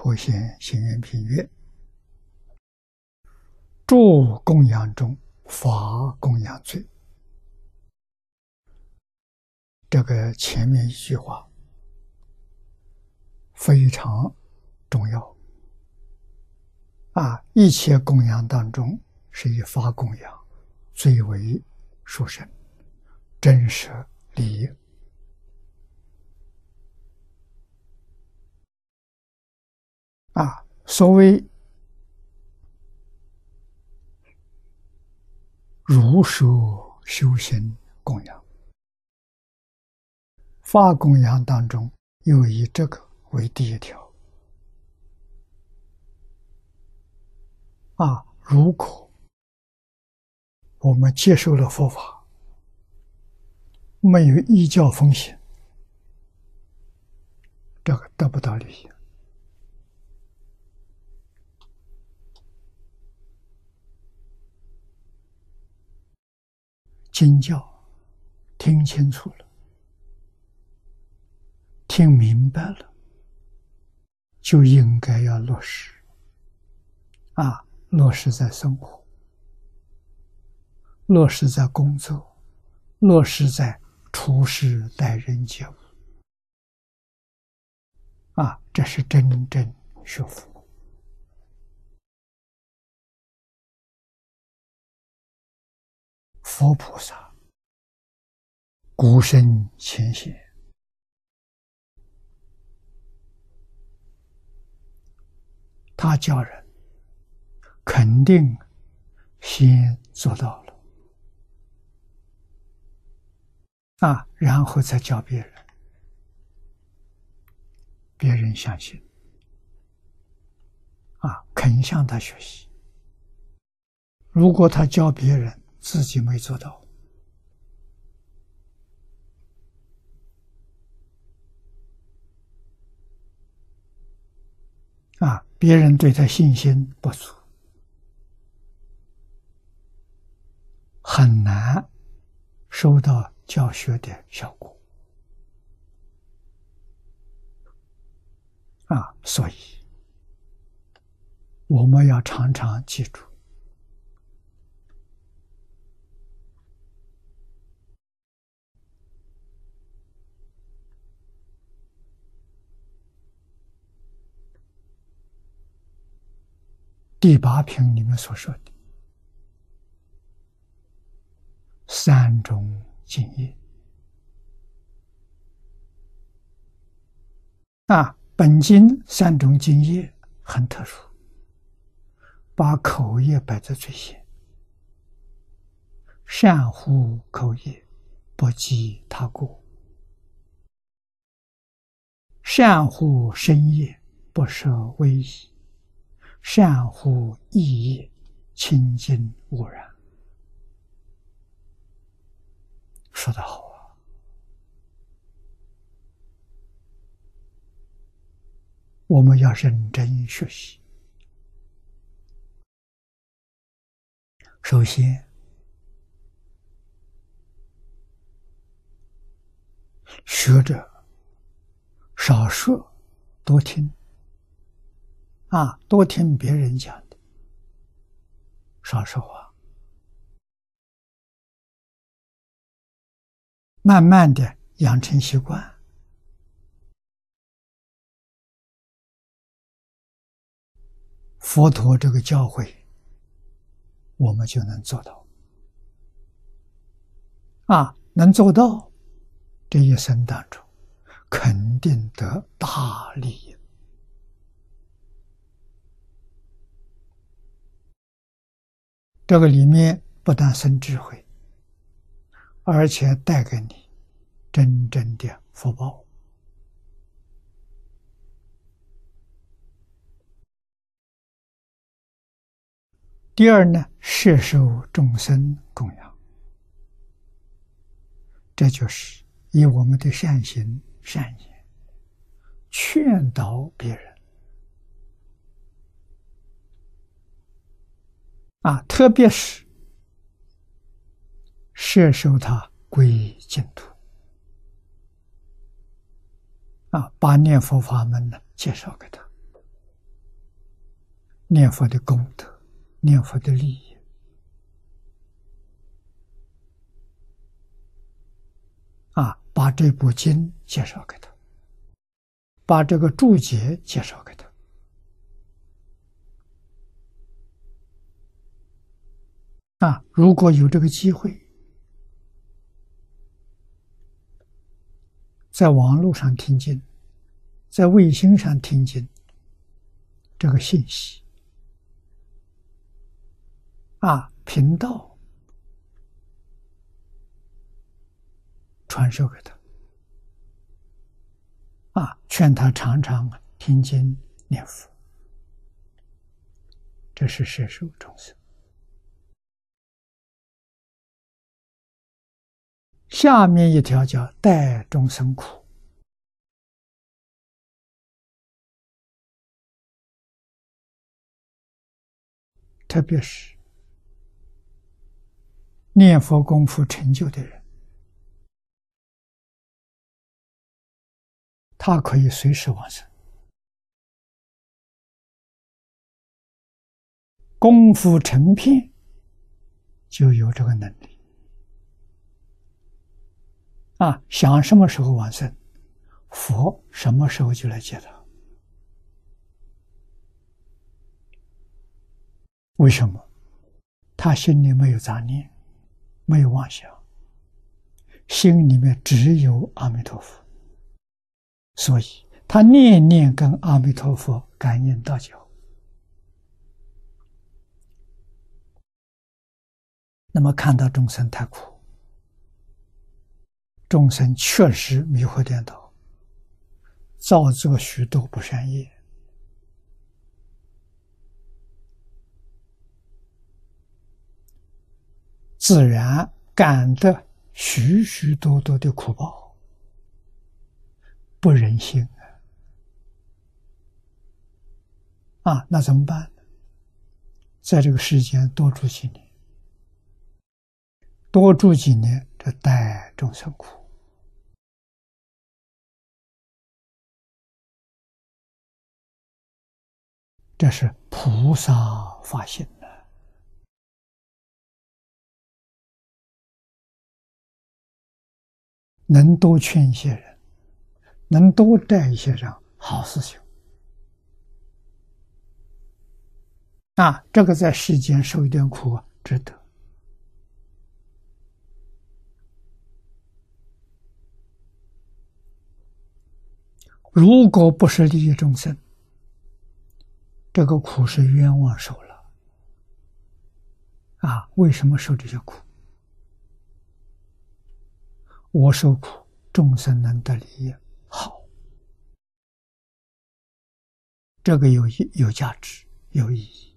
破贤行愿品曰：“住供养中，法供养最。”这个前面一句话非常重要啊！一切供养当中，是以法供养最为殊胜、真实利益。啊，所谓如数修行供养，法供养当中又以这个为第一条。啊，如果我们接受了佛法，没有依教奉行，这个得不到利益。经教听清楚了，听明白了，就应该要落实。啊，落实在生活，落实在工作，落实在处事待人接物。啊，这是真正学佛。佛菩萨孤身前行，他教人肯定先做到了。啊，然后再教别人，别人相信。啊，肯向他学习。如果他教别人，自己没做到啊！别人对他信心不足，很难收到教学的效果啊！所以我们要常常记住。第八品里面所说的三种敬业啊，本经三种敬业很特殊，把口业摆在最先，善护口业，不积他过；善护身业，不设威仪。善护意业，清净无染。说得好啊！我们要认真学习。首先，学着少说，多听。啊，多听别人讲的，少说话，慢慢的养成习惯。佛陀这个教诲，我们就能做到。啊，能做到，这一生当中，肯定得大利益。这个里面不但生智慧，而且带给你真正的福报。第二呢，摄受众生供养，这就是以我们的善行善言劝导别人。啊，特别是摄受他归净土，啊，把念佛法门呢介绍给他，念佛的功德，念佛的利益，啊，把这部经介绍给他，把这个注解介绍给他，啊，如果有这个机会，在网络上听经，在卫星上听经，这个信息。啊，频道传授给他，啊，劝他常常听经念佛，这是摄受众生。下面一条叫代众生苦，特别是。念佛功夫成就的人，他可以随时往生。功夫成片，就有这个能力。啊，想什么时候往生，佛什么时候就来接他。为什么？他心里没有杂念。没有妄想，心里面只有阿弥陀佛，所以他念念跟阿弥陀佛感应道交。那么看到众生太苦，众生确实迷惑颠倒，造作许多不善业，自然感得许许多多的苦报，不忍心啊！啊，那怎么办呢？在这个世间多住几年，多住几年，这代众生苦，这是菩萨发心。能多劝一些人，能多带一些人，好事情。啊，这个在世间受一点苦，值得。如果不是利益众生，这个苦是冤枉受了。啊，为什么受这些苦？我受苦，众生能得利益，好，这个有有价值，有意义。